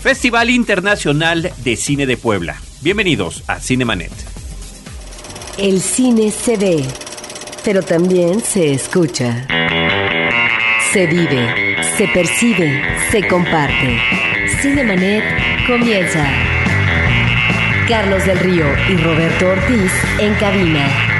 Festival Internacional de Cine de Puebla. Bienvenidos a Cinemanet. El cine se ve, pero también se escucha. Se vive, se percibe, se comparte. Cinemanet comienza. Carlos del Río y Roberto Ortiz en cabina.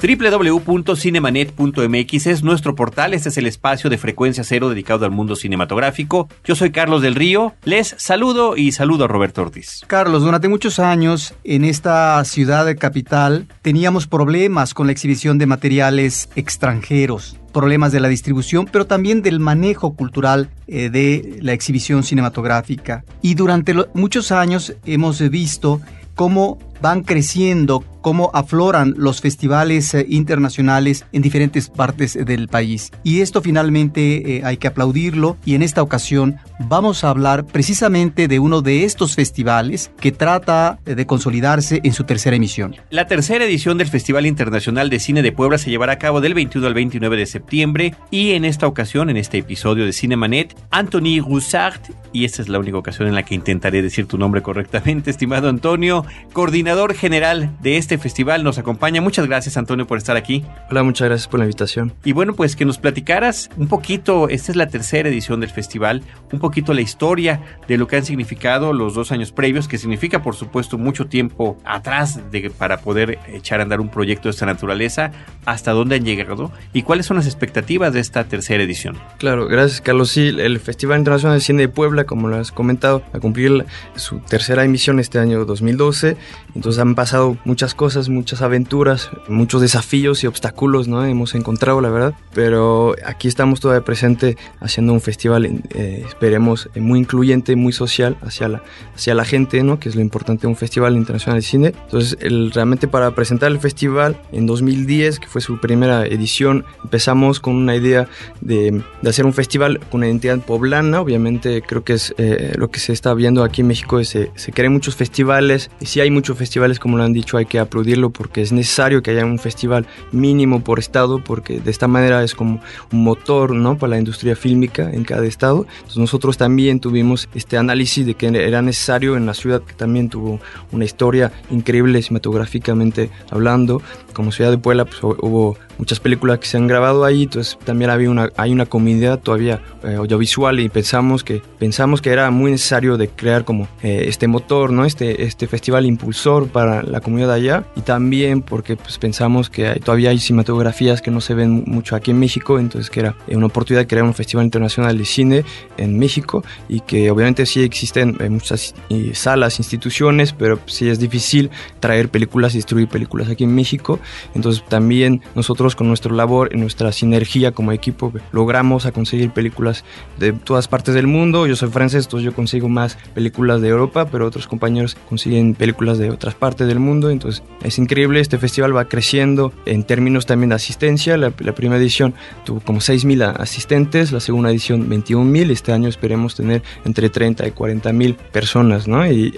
www.cinemanet.mx es nuestro portal, este es el espacio de frecuencia cero dedicado al mundo cinematográfico. Yo soy Carlos del Río, les saludo y saludo a Roberto Ortiz. Carlos, durante muchos años en esta ciudad capital teníamos problemas con la exhibición de materiales extranjeros problemas de la distribución, pero también del manejo cultural eh, de la exhibición cinematográfica. Y durante muchos años hemos visto cómo van creciendo, cómo afloran los festivales eh, internacionales en diferentes partes del país. Y esto finalmente eh, hay que aplaudirlo y en esta ocasión vamos a hablar precisamente de uno de estos festivales que trata eh, de consolidarse en su tercera emisión. La tercera edición del Festival Internacional de Cine de Puebla se llevará a cabo del 21 al 29 de septiembre y en esta ocasión, en este episodio de Cinemanet, Anthony Roussard, y esta es la única ocasión en la que intentaré decir tu nombre correctamente, estimado Antonio, coordinador general de este festival, nos acompaña. Muchas gracias, Antonio, por estar aquí. Hola, muchas gracias por la invitación. Y bueno, pues que nos platicaras un poquito, esta es la tercera edición del festival, un poquito la historia de lo que han significado los dos años previos, que significa, por supuesto, mucho tiempo atrás de, para poder echar a andar un proyecto de esta naturaleza, hasta dónde han llegado y cuáles son las expectativas de esta tercera edición. Claro, gracias, Carlos. Sí, el Festival Internacional de Cine de Puebla, como lo has comentado, a cumplir su tercera emisión este año 2012 entonces han pasado muchas cosas, muchas aventuras, muchos desafíos y obstáculos, ¿no? Hemos encontrado, la verdad. Pero aquí estamos todavía presente haciendo un festival, eh, esperemos, eh, muy incluyente, muy social hacia la, hacia la gente, ¿no? Que es lo importante de un festival internacional de cine. Entonces, el, realmente para presentar el festival en 2010, que fue su primera edición, empezamos con una idea de, de hacer un festival con una identidad poblana. Obviamente, creo que es eh, lo que se está viendo aquí en México, se, se crean muchos festivales y sí hay muchos festivales, como lo han dicho, hay que aplaudirlo porque es necesario que haya un festival mínimo por estado, porque de esta manera es como un motor ¿no? para la industria fílmica en cada estado. Entonces nosotros también tuvimos este análisis de que era necesario en la ciudad que también tuvo una historia increíble cinematográficamente hablando. Como ciudad de Puebla pues, hubo muchas películas que se han grabado ahí, entonces también había una, hay una comunidad todavía eh, audiovisual y pensamos que, pensamos que era muy necesario de crear como eh, este motor, ¿no? este, este festival impulsor para la comunidad allá y también porque pues, pensamos que hay, todavía hay cinematografías que no se ven mucho aquí en México, entonces que era una oportunidad de crear un festival internacional de cine en México y que obviamente sí existen eh, muchas salas, instituciones, pero sí es difícil traer películas y distribuir películas aquí en México, entonces también nosotros con nuestra labor y nuestra sinergia como equipo logramos a conseguir películas de todas partes del mundo. Yo soy francés, entonces yo consigo más películas de Europa, pero otros compañeros consiguen películas de otras partes del mundo. Entonces es increíble, este festival va creciendo en términos también de asistencia. La, primera edición tuvo como 6.000 asistentes, la segunda edición 21.000. Este año esperemos tener entre 30 y 40.000 personas, ¿no? Y,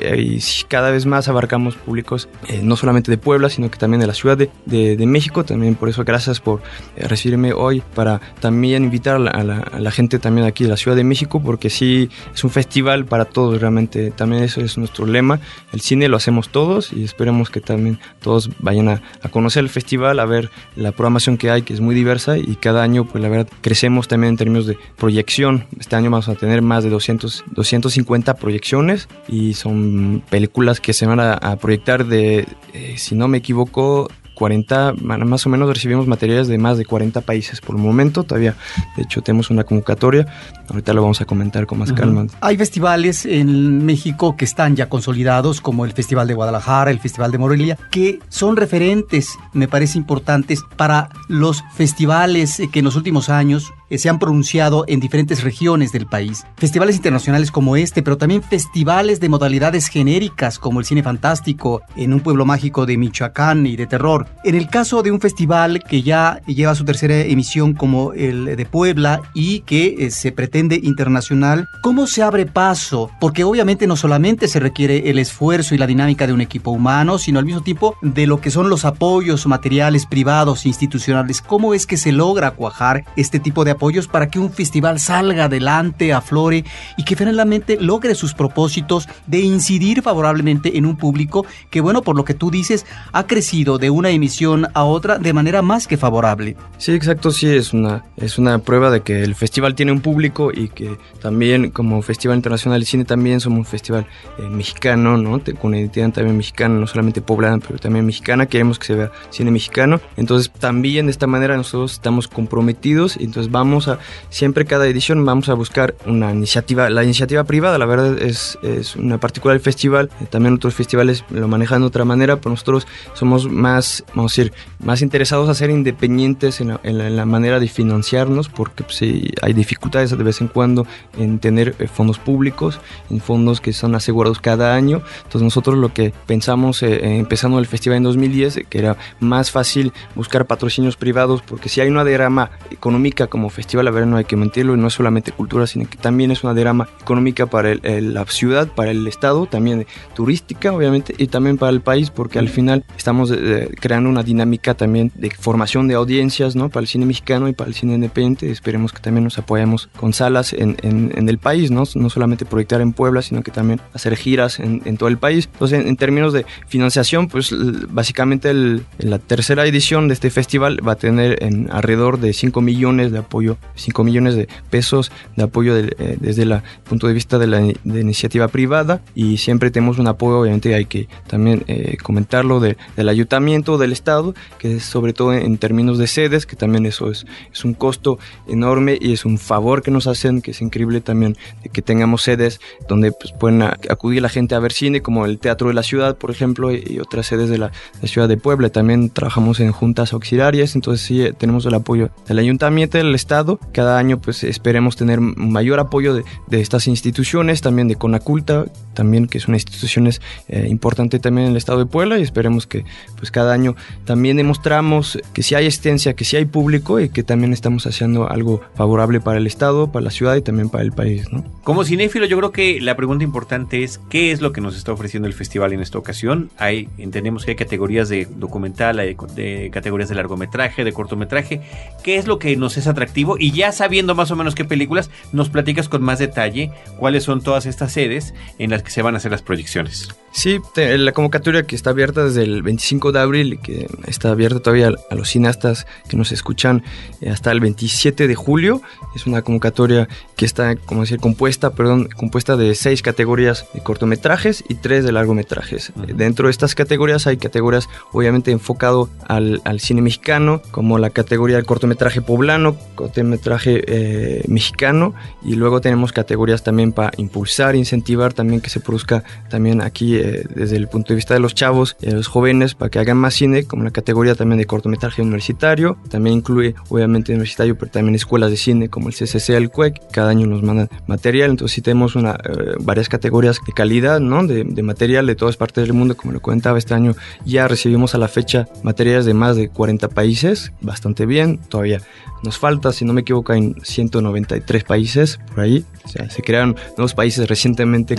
cada vez más abarcamos públicos, eh, no solamente de Puebla, sino que también de la Ciudad de, de, de México. También por eso, gracias por eh, recibirme hoy para también invitar a la, gente también aquí de la Ciudad de México porque sí es un festival para todos realmente también eso es nuestro lema el cine lo hacemos todos y esperemos que también todos vayan a, conocer el festival a ver la programación que hay que es muy diversa y cada año pues la verdad crecemos también en términos de proyección. Este año vamos a tener más de 200 250 proyecciones y son películas que se van a, proyectar de eh, si no me equivoco 40, más o menos recibimos materiales de más de 40 países por el momento, todavía de hecho tenemos una convocatoria, ahorita lo vamos a comentar con más calma. Hay festivales en México que están ya consolidados, como el Festival de Guadalajara, el Festival de Morelia, que son referentes, me parece importantes, para los festivales que en los últimos años se han pronunciado en diferentes regiones del país. Festivales internacionales como este, pero también festivales de modalidades genéricas como el cine fantástico en un pueblo mágico de Michoacán y de terror. En el caso de un festival que ya lleva su tercera emisión como el de Puebla y que eh, se pretende internacional, ¿cómo se abre paso? Porque obviamente no solamente se requiere el esfuerzo y la dinámica de un equipo humano, sino al mismo tiempo de lo que son los apoyos materiales privados institucionales. ¿Cómo es que se logra cuajar este tipo de apoyos para que un festival salga adelante, aflore y que finalmente logre sus propósitos de incidir favorablemente en un público que, bueno, por lo que tú dices, ha crecido de una emisión a otra de manera más que favorable. Sí, exacto, sí, es una, es una prueba de que el festival tiene un público y que también como Festival Internacional de Cine también somos un festival eh, mexicano, ¿no? Con identidad también mexicana, no solamente poblana, pero también mexicana, queremos que se vea cine mexicano, entonces también de esta manera nosotros estamos comprometidos y entonces vamos a, siempre cada edición vamos a buscar una iniciativa, la iniciativa privada, la verdad es, es una particular del festival, eh, también otros festivales lo manejan de otra manera, pero nosotros somos más, vamos a decir, más interesados a ser independientes en la, en la, manera de financiarnos, porque pues, hay dificultades de vez en cuando en tener eh, fondos públicos, en fondos que son asegurados cada año, entonces nosotros lo que pensamos eh, empezando el festival en 2010, que era más fácil buscar patrocinios privados, porque si hay una derrama económica como festival, a ver, no hay que mentirlo, y no es solamente cultura, sino que también es una derrama económica para la ciudad, para el estado, también turística, obviamente, y también para el país, porque al final estamos eh, creando una dinámica también de formación de audiencias, ¿no? Para el cine mexicano y para el cine independiente, esperemos que también nos apoyemos con salas en, en, el país, ¿no? No solamente proyectar en Puebla, sino que también hacer giras en, en todo el país. Entonces, en, términos de financiación, pues básicamente el, la tercera edición de este festival va a tener en alrededor de 5 millones de apoyo, 5 millones de pesos de apoyo eh, desde el punto de vista de la iniciativa privada y siempre tenemos un apoyo, obviamente hay que también eh, comentarlo, de, del ayuntamiento, del estado, que es sobre todo en, términos de sedes, que también eso es, es un costo enorme y es un favor que nos hacen, que es increíble también de que tengamos sedes donde pues, pueden acudir la gente a ver cine, como el Teatro de la Ciudad, por ejemplo, y, otras sedes de la, la ciudad de Puebla. También trabajamos en juntas auxiliares, entonces sí eh, tenemos el apoyo del ayuntamiento, del estado. Cada año pues esperemos tener mayor apoyo de, de estas instituciones, también de Conaculta, también que es una institución eh, importante también en el estado de Puebla y esperemos que pues cada año también demostramos que si hay existencia, que si hay público y que también estamos haciendo algo favorable para el estado, para la ciudad y también para el país. ¿no? Como cinéfilo yo creo que la pregunta importante es ¿qué es lo que nos está ofreciendo el festival en esta ocasión? Hay, entendemos que hay categorías de documental, hay de categorías de largometraje, de cortometraje. ¿Qué es lo que nos es atractivo? Y ya sabiendo más o menos qué películas, nos platicas con más detalle cuáles son todas estas sedes en las que se van a hacer las proyecciones. Sí, la convocatoria que está abierta desde el 25 de abril y que está abierta todavía a los cineastas que nos escuchan eh, hasta el 27 de julio. Es una convocatoria que está, como decir, compuesta, perdón, compuesta de seis categorías de cortometrajes y tres de largometrajes. Dentro de estas categorías hay categorías obviamente enfocado al, cine mexicano, como la categoría del cortometraje poblano, cortometraje eh, mexicano, y luego tenemos categorías también para impulsar, incentivar también que se produzca también aquí eh, desde el punto de vista de los chavos y de los jóvenes para que hagan más cine, como la categoría también de cortometraje universitario. También incluye, obviamente, universitario, pero también escuelas de cine como el CCC, el CUEC. Cada año nos mandan material, entonces sí tenemos una, eh, varias categorías de calidad, ¿no? De, de, material de todas partes del mundo, como lo comentaba, este año ya recibimos a la fecha materiales de más de 40 países, bastante bien, todavía nos falta, si no me equivoco, en 193 países por ahí. O sea, se crearon nuevos países recientemente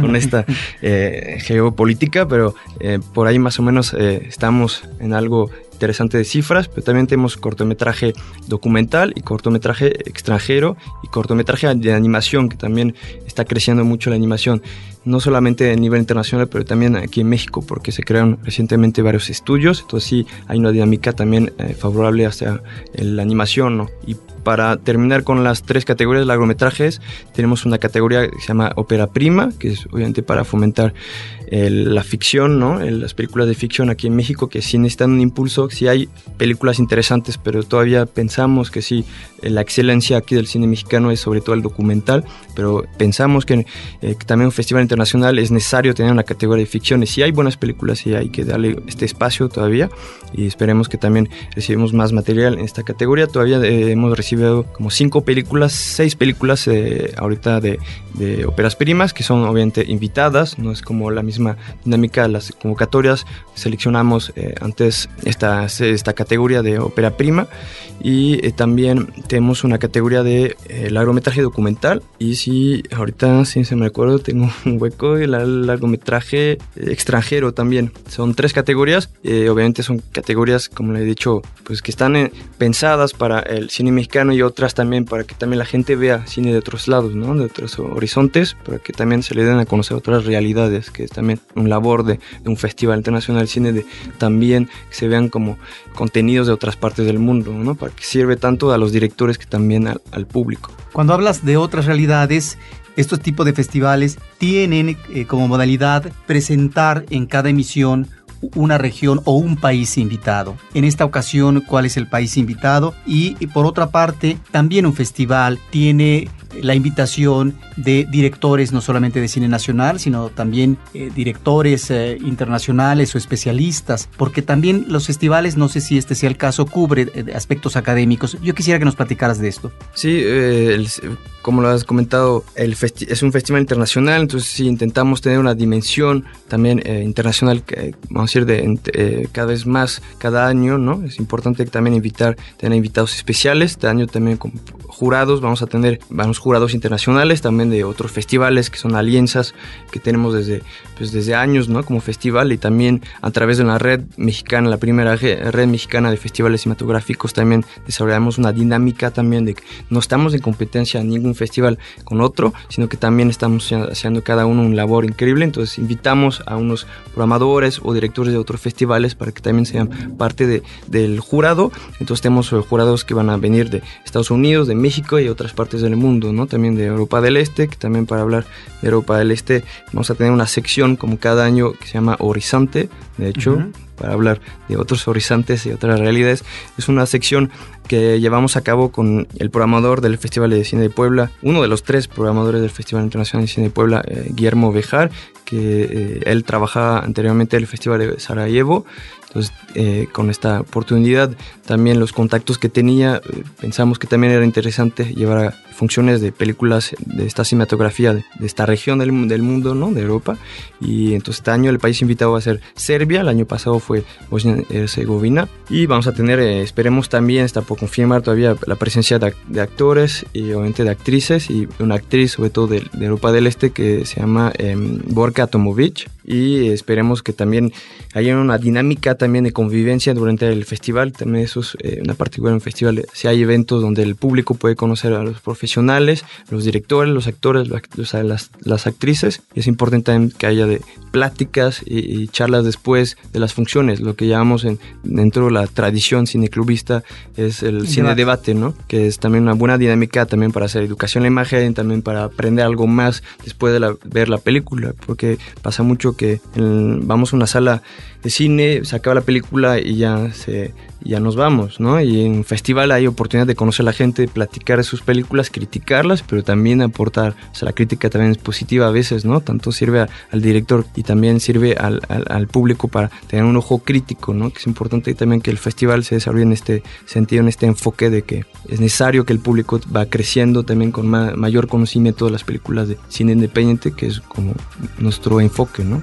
con, esta eh, geopolítica, pero eh, por ahí más o menos eh, estamos en algo interesante de cifras, pero también tenemos cortometraje documental y cortometraje extranjero y cortometraje de animación, que también está creciendo mucho la animación, no solamente a nivel internacional, pero también aquí en México, porque se crearon recientemente varios estudios, entonces sí hay una dinámica también favorable hacia la animación, ¿no? Y para terminar con las tres categorías de largometrajes, tenemos una categoría que se llama ópera prima, que es obviamente para fomentar la ficción, ¿no? las películas de ficción aquí en México, que sí necesitan un impulso, sí hay películas interesantes, pero todavía pensamos que sí, la excelencia aquí del cine mexicano es sobre todo el documental, pero pensamos que, eh, también un festival internacional es necesario tener una categoría de ficción, y sí hay buenas películas y hay que darle este espacio todavía, y esperemos que también recibimos más material en esta categoría, todavía eh, hemos recibido como cinco películas, seis películas eh, ahorita de, de óperas primas, que son obviamente invitadas, no es como la misma dinámica de las convocatorias. Seleccionamos eh, antes esta, esta categoría de ópera prima y eh, también tenemos una categoría de eh, largometraje documental. Y si ahorita, si se me acuerdo, tengo un hueco el largometraje extranjero también. Son tres categorías, eh, obviamente son categorías, como le he dicho, pues que están eh, pensadas para el cine mexicano y otras también para que también la gente vea cine de otros lados, de otros horizontes, para que también se le den a conocer otras realidades, que es también un labor de, un festival internacional de cine, de también que se vean como contenidos de otras partes del mundo, ¿no? para que sirve tanto a los directores que también al, público. Cuando hablas de otras realidades, estos tipos de festivales tienen eh, como modalidad presentar en cada emisión una región o un país invitado. En esta ocasión, ¿cuál es el país invitado? Y, y por otra parte, también un festival tiene la invitación de directores no solamente de cine nacional, sino también eh, directores eh, internacionales o especialistas, porque también los festivales, no sé si este sea el caso, cubre eh, aspectos académicos. Yo quisiera que nos platicaras de esto. Sí, como lo has comentado, el es un festival internacional, entonces sí intentamos tener una dimensión también internacional, que, vamos de, cada vez más cada año, ¿no? Es importante también invitar, tener invitados especiales, este año también con jurados, vamos a tener, vamos jurados internacionales, también de otros festivales que son alianzas que tenemos desde, pues desde años, ¿no? Como festival y también a través de una red mexicana, la primera red mexicana de festivales cinematográficos, también desarrollamos una dinámica también de que no estamos en competencia en ningún festival con otro, sino que también estamos haciendo cada uno un labor increíble, entonces invitamos a unos programadores o directores de otros festivales para que también sean parte de, del jurado, entonces tenemos jurados que van a venir de Estados Unidos, de México y otras partes del mundo, ¿no? También de Europa del Este, que también para hablar de Europa del Este vamos a tener una sección como cada año que se llama Horizonte, de hecho, para hablar de otros horizontes y otras realidades. Es una sección que llevamos a cabo con el programador del Festival de Cine de Puebla, uno de los tres programadores del Festival Internacional de Cine de Puebla, eh, Guillermo Bejar, que eh, él trabajaba anteriormente en el Festival de Sarajevo entonces, eh, con esta oportunidad, también los contactos que tenía, eh, pensamos que también era interesante llevar a funciones de películas de esta cinematografía de, esta región del, del, mundo, ¿no? De Europa. Y entonces este año el país invitado va a ser Serbia, el año pasado fue Bosnia-Herzegovina. Y vamos a tener, eh, esperemos también, está por confirmar todavía la presencia de, actores y obviamente de actrices y una actriz sobre todo de, Europa del Este que se llama em, Borka Tomovic y esperemos que también haya una dinámica también de convivencia durante el festival. También eso es eh, una particular en el festival. Si hay eventos donde el público puede conocer a los profesionales, los directores, los actores, las, las actrices. es importante también que haya de pláticas y, charlas después de las funciones. Lo que llamamos en, dentro de la tradición cineclubista es el, cine debate. ¿no? Que es también una buena dinámica también para hacer educación en la imagen, también para aprender algo más después de ver la película. Porque pasa mucho que vamos a una sala de cine, se acaba la película y ya, se, ya nos vamos, ¿no? Y en festival hay oportunidad de conocer a la gente, platicar de sus películas, criticarlas, pero también aportar, o sea, la crítica también es positiva a veces, ¿no? Tanto sirve al director y también sirve al, al, público para tener un ojo crítico, ¿no? Que es importante también que el festival se desarrolle en este sentido, en este enfoque de que es necesario que el público va creciendo también con mayor conocimiento de las películas de cine independiente, que es como nuestro enfoque, ¿no?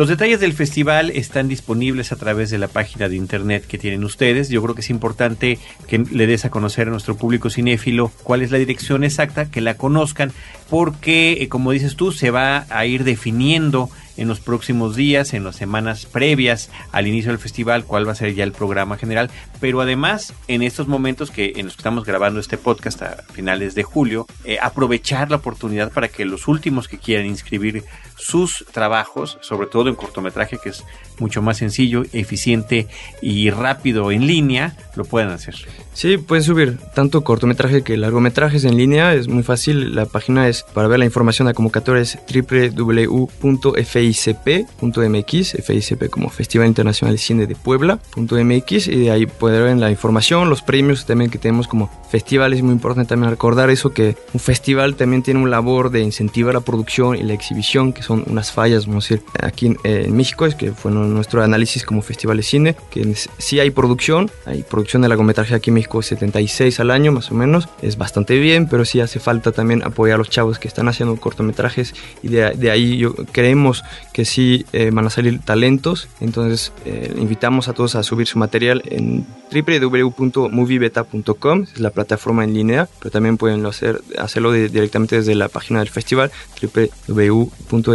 Los detalles del festival están disponibles a través de la página de internet que tienen ustedes. Yo creo que es importante que le des a conocer a nuestro público cinéfilo cuál es la dirección exacta, que la conozcan, porque, eh, como dices tú, se va a ir definiendo en los próximos días, en las semanas previas al inicio del festival, cuál va a ser ya el programa general, pero además en estos momentos que en los que estamos grabando este podcast a finales de julio, eh, aprovechar la oportunidad para que los últimos que quieran inscribir sus trabajos, sobre todo en cortometraje, que es mucho más sencillo, eficiente y rápido en línea, lo pueden hacer. Sí, pueden subir tanto cortometraje que largometrajes en línea, es muy fácil. La página es para ver la información de convocatoria es www.ficp.mx, FICP como Festival Internacional de Cine de Puebla.mx y de ahí pueden ver la información, los premios también que tenemos como festival. Es muy importante también recordar eso que un festival también tiene un labor de incentivar la producción y la exhibición, que son unas fallas, vamos a decir, aquí en, en México, es que fue nuestro análisis como festival de cine, que sí hay producción, hay producción de largometraje aquí en México 76 al año más o menos, es bastante bien, pero sí hace falta también apoyar a los chavos que están haciendo cortometrajes y de, ahí yo, creemos que sí eh, van a salir talentos, entonces eh, invitamos a todos a subir su material en www.moviebeta.com, es la plataforma en línea, pero también pueden hacer, hacerlo directamente desde la página del festival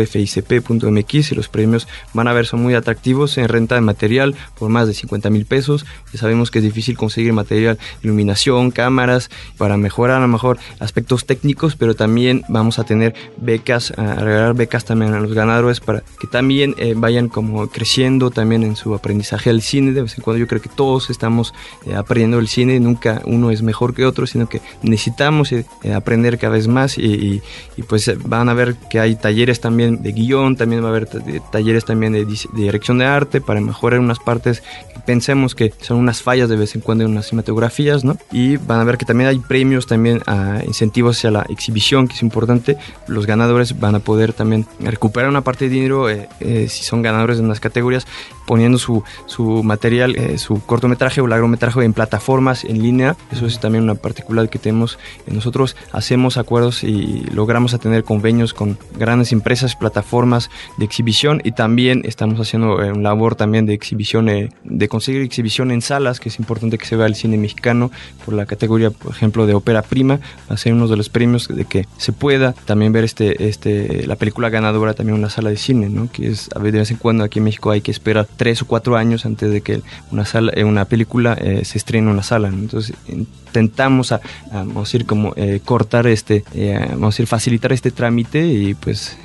www.ficp.mx y los premios van a ver son muy atractivos en renta de material por más de 50 mil pesos, ya sabemos que es difícil conseguir material, iluminación, cámaras, para mejorar a lo mejor aspectos técnicos, pero también vamos a tener becas, a regalar becas también a los ganadores para que también eh, vayan como creciendo también en su aprendizaje al cine, de vez en cuando yo creo que todos estamos eh, aprendiendo el cine, nunca uno es mejor que otro, sino que necesitamos eh, aprender cada vez más y, pues van a ver que hay talleres también de guion, también va a haber talleres también de, dirección de arte para mejorar unas partes que pensemos que son unas fallas de vez en cuando en unas cinematografías, ¿no? Y van a ver que también hay premios también incentivos hacia la exhibición, que es importante. Los ganadores van a poder también recuperar una parte de dinero si son ganadores de unas categorías poniendo su, su material, su cortometraje o largometraje en plataformas en línea. Eso es también una particularidad que tenemos. Nosotros hacemos acuerdos y logramos tener convenios con grandes empresas, plataformas de exhibición y también estamos haciendo eh, un labor también de exhibición, eh, de conseguir exhibición en salas, que es importante que se vea el cine mexicano por la categoría, por ejemplo, de ópera prima, hacer uno de los premios de que se pueda también ver este, este, la película ganadora también en una sala de cine, ¿no? que es a de vez en cuando aquí en México hay que esperar tres o cuatro años antes de que una, sala, eh, una película eh, se estrena en la sala. Entonces intentamos, a, vamos a decir, como eh, cortar este, eh, vamos a decir, facilitar este trámite y pues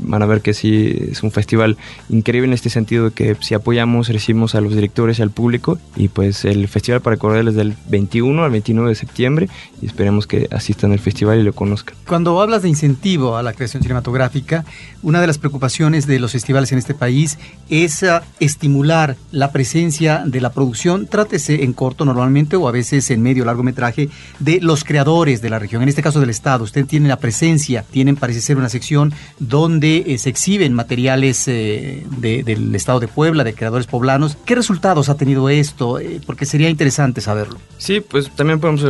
van a ver que sí es un festival increíble en este sentido que si apoyamos, recibimos a los directores y al público y pues el festival para correr es del 21 al 29 de septiembre y esperemos que asistan al festival y lo conozcan. Cuando hablas de incentivo a la creación cinematográfica, una de las preocupaciones de los festivales en este país es ah, estimular la presencia de la producción, trátese en corto normalmente o a veces en medio largo metraje, de los creadores de la región, en este caso del Estado. Usted tiene la presencia, tienen parece ser una sección donde eh, se exhiben materiales eh, del Estado de Puebla, de creadores poblanos. ¿Qué resultados ha tenido esto? Eh, porque sería interesante saberlo. Sí, pues también podemos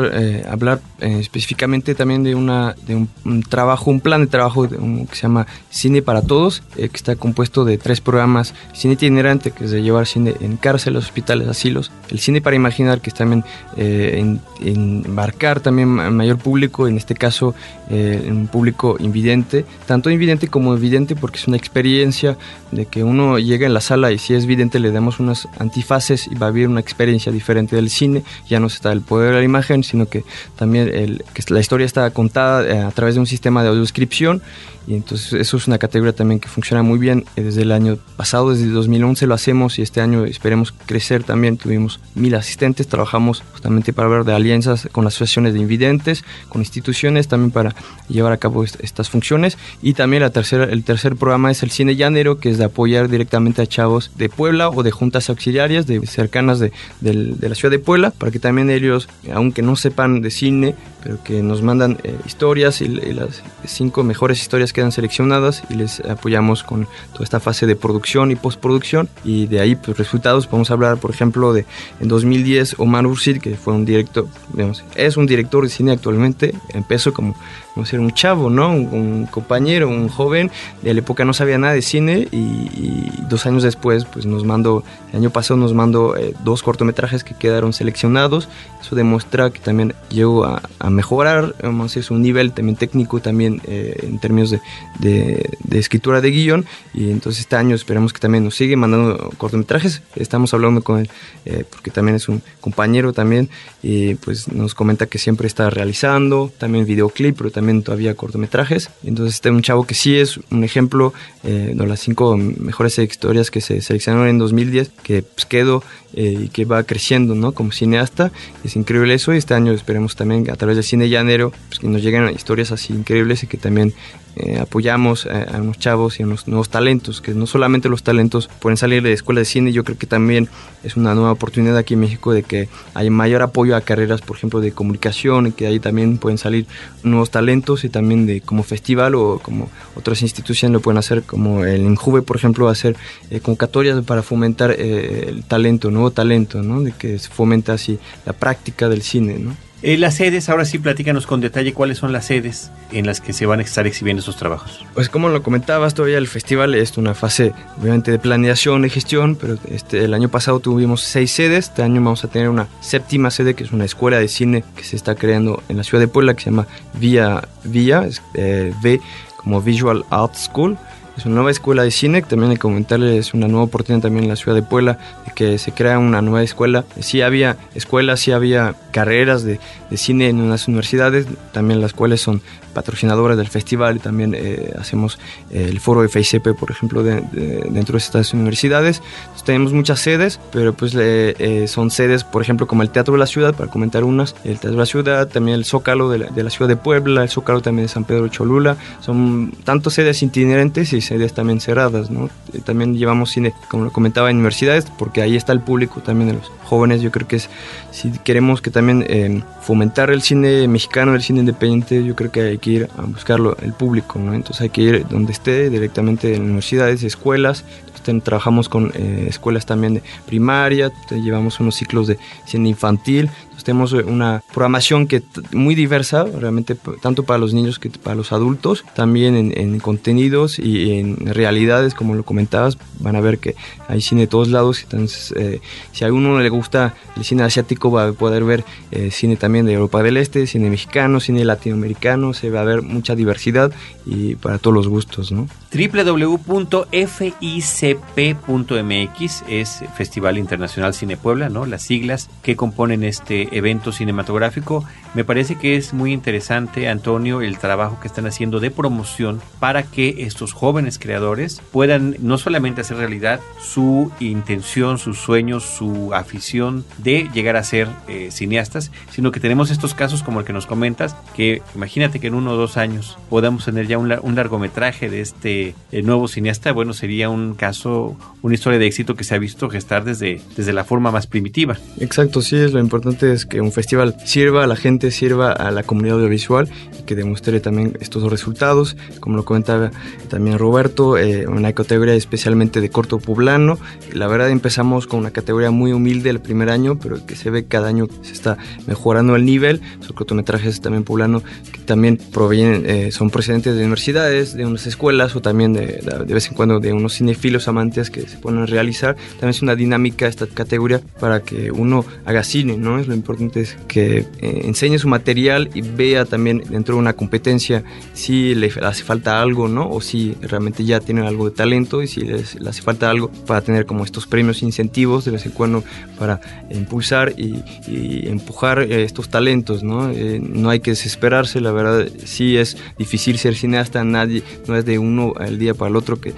hablar específicamente también de, una, de un, trabajo, un plan de trabajo que se llama Cine para Todos, que está compuesto de tres programas. Cine itinerante, que es de llevar cine en cárceles, hospitales, asilos. El cine para imaginar, que es también en, embarcar también mayor público, en este caso un público invidente, tanto invidente como evidente, porque es una experiencia de que uno llega en la sala y si es vidente le damos unas antifaces y va a vivir una experiencia diferente del cine. Ya no está el poder de la imagen, sino que también el, que la historia está contada a través de un sistema de audiodescripción y entonces eso es una categoría también que funciona muy bien. Eh, desde el año pasado, desde 2011 lo hacemos y este año esperemos crecer también. Tuvimos mil asistentes, trabajamos justamente para ver de alianzas con asociaciones de invidentes, con instituciones también para llevar a cabo estas funciones. Y también la tercera, el tercer programa es el Cine Llanero, que es de apoyar directamente a chavos de Puebla o de juntas auxiliares de cercanas de, la ciudad de Puebla, para que también ellos, aunque no sepan de cine, pero que nos mandan eh, historias y, las cinco mejores historias que quedan seleccionadas y les apoyamos con toda esta fase de producción y postproducción. Y de ahí pues resultados. Podemos hablar por ejemplo de en 2010 Omar Ursid que fue un director digamos, es un director de cine actualmente empezó como ser un chavo, ¿no? Un, compañero, un joven, de la época no sabía nada de cine y, dos años después, pues nos mandó, el año pasado nos mandó eh, dos cortometrajes que quedaron seleccionados. Eso demuestra que también llegó a, mejorar, vamos a su nivel también técnico, también eh, en términos de, de, escritura de guion. Y entonces este año esperamos que también nos siga mandando cortometrajes. Estamos hablando con él, eh, porque también es un compañero también, y pues nos comenta que siempre está realizando, también videoclip, pero también todavía cortometrajes. Entonces este es un chavo que sí es un ejemplo eh, de las cinco mejores historias que se seleccionaron en 2010, que pues, quedó eh, y que va creciendo ¿no? como cineasta. Es increíble eso y este año esperemos también a través del cine llanero pues, que nos lleguen historias así increíbles y que también eh, apoyamos a, unos chavos y a unos nuevos talentos, que no solamente los talentos pueden salir de escuela de cine, yo creo que también es una nueva oportunidad aquí en México de que hay mayor apoyo a carreras, por ejemplo, de comunicación y que ahí también pueden salir nuevos talentos y también de como festival o como otras instituciones lo pueden hacer, como el Injuve, por ejemplo, hacer eh, convocatorias para fomentar eh, el talento, nuevo talento, ¿no? de que se fomenta así la práctica del cine. ¿no? Eh, las sedes, ahora sí, platícanos con detalle cuáles son las sedes en las que se van a estar exhibiendo estos trabajos. Pues como lo comentabas, todavía el festival es una fase obviamente de planeación, de gestión, pero este, el año pasado tuvimos seis sedes, este año vamos a tener una séptima sede que es una escuela de cine que se está creando en la ciudad de Puebla que se llama Vía, Vía, eh, V como Visual Art School es una nueva escuela de cine, también hay que comentarles es una nueva oportunidad también en la ciudad de Puebla, de que se crea una nueva escuela. Sí había escuelas, sí había carreras de, de cine en unas universidades, también las cuales son patrocinadoras del festival y también eh, hacemos eh, el foro de FICP, por ejemplo, dentro de estas universidades. Tenemos muchas sedes, pero pues eh, son sedes, por ejemplo, como el Teatro de la Ciudad, para comentar unas, el Teatro de la Ciudad, también el Zócalo de la, ciudad de Puebla, el Zócalo también de San Pedro Cholula, son tanto sedes itinerantes y sedes también cerradas, ¿no? También llevamos cine, como lo comentaba, en universidades, porque ahí está el público también de los jóvenes, yo creo que si queremos que también fomentar el cine mexicano, el cine independiente, yo creo que hay que ir a buscarlo el público, ¿no? Entonces hay que ir donde esté, directamente en universidades, escuelas. Entonces, trabajamos con eh, escuelas también de primaria, llevamos unos ciclos de cine infantil, tenemos eh, una programación que muy diversa, realmente tanto para los niños que para los adultos, también en, contenidos y en realidades, como lo comentabas, van a ver que hay cine de todos lados, entonces eh, si a uno le gusta el cine asiático va a poder ver eh, cine también de Europa del Este, cine mexicano, cine latinoamericano, se va a ver mucha diversidad y para todos los gustos, ¿no? www.ficp.mx es Festival Internacional Cine Puebla, ¿no? Las siglas que componen este evento cinematográfico. Me parece que es muy interesante, Antonio, el trabajo que están haciendo de promoción para que estos jóvenes creadores puedan no solamente hacer realidad su intención, sus sueños, su afición de llegar a ser eh, cineastas, sino que tenemos estos casos como el que nos comentas, que imagínate que en uno o dos años podamos tener ya un, largometraje de este eh, nuevo cineasta. Bueno, sería un caso, una historia de éxito que se ha visto gestar desde, desde la forma más primitiva. Exacto, sí, es lo importante es que un festival sirva a la gente, sirva a la comunidad audiovisual y que demuestre también estos resultados, como lo comentaba también Roberto, eh, una categoría especialmente de corto poblano. La verdad empezamos con una categoría muy humilde el primer año, pero que se ve cada año se está mejorando el nivel. Son cortometrajes también poblano que también provienen, eh, son procedentes de universidades, de unas escuelas o también de, de vez en cuando de unos cinefilos amantes que se ponen a realizar. También es una dinámica esta categoría para que uno haga cine, ¿no? Es lo importante importante es que eh, enseñe su material y vea también dentro de una competencia si le hace falta algo, ¿no? O si realmente ya tiene algo de talento y si les, le hace falta algo para tener como estos premios incentivos de vez en cuando para impulsar y, empujar eh, estos talentos, ¿no? Eh, no hay que desesperarse, la verdad sí es difícil ser cineasta, nadie, no es de uno al día para el otro que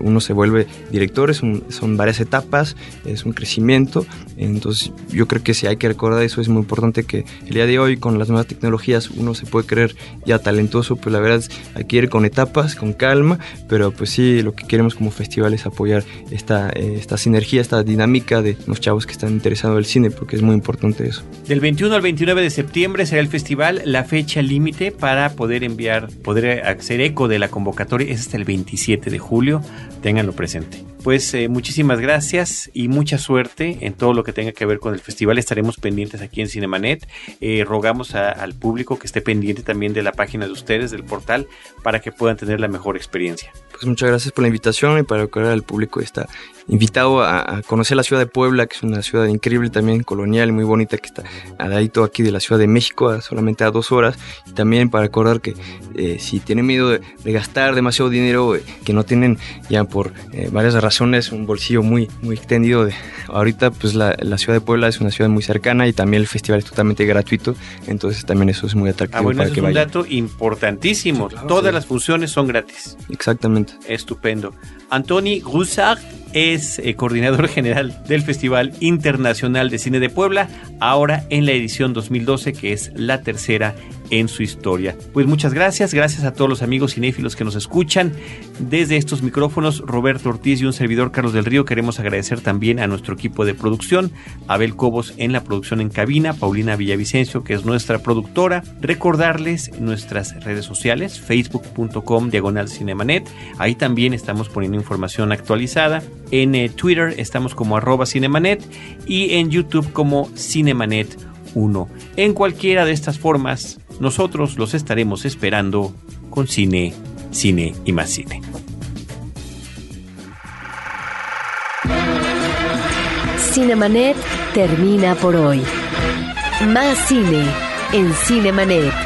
uno se vuelve director, son varias etapas, es un crecimiento, entonces yo creo que sí hay que recordar eso es muy importante que el día de hoy con las nuevas tecnologías uno se puede creer ya talentoso, pues la verdad es hay ir con etapas, con calma, pero pues sí, lo que queremos como festival es apoyar esta, eh, esta sinergia, esta dinámica de los chavos que están interesados en el cine, porque es muy importante eso. Del 21 al 29 de septiembre será el festival, la fecha límite para poder enviar, poder hacer eco de la convocatoria es hasta el 27 de julio, ténganlo presente. Pues eh, muchísimas gracias y mucha suerte en todo lo que tenga que ver con el festival. Estaremos pendientes aquí en Cinemanet. Eh, rogamos al público que esté pendiente también de la página de ustedes, del portal, para que puedan tener la mejor experiencia. Pues muchas gracias por la invitación y para que el público está invitado a, conocer la ciudad de Puebla, que es una ciudad increíble también, colonial, y muy bonita, que está al ladito aquí de la Ciudad de México, solamente a dos horas. Y también para recordar que eh, si tienen miedo de, gastar demasiado dinero, eh, que no tienen ya por eh, varias razones un bolsillo muy, muy extendido, de, ahorita pues la, la, ciudad de Puebla es una ciudad muy cercana y también el festival es totalmente gratuito, entonces también eso es muy atractivo. Ah, bueno, para es un dato importantísimo. Todas las funciones son gratis. Exactamente. Estupendo. Antoni Roussard es eh, coordinador general del Festival Internacional de Cine de Puebla, ahora en la edición 2012, que es la tercera en su historia. Pues muchas gracias, gracias a todos los amigos cinéfilos que nos escuchan. Desde estos micrófonos, Roberto Ortiz y un servidor Carlos del Río, queremos agradecer también a nuestro equipo de producción, Abel Cobos en la producción en cabina, Paulina Villavicencio, que es nuestra productora. Recordarles nuestras redes sociales, facebook.com diagonal cinemanet. Ahí también estamos poniendo información actualizada. En eh, Twitter estamos como arroba cinemanet y en YouTube como cinemanet 1. En cualquiera de estas formas, nosotros los estaremos esperando con cine, cine y más cine. Cinemanet termina por hoy. Más cine en Cinemanet.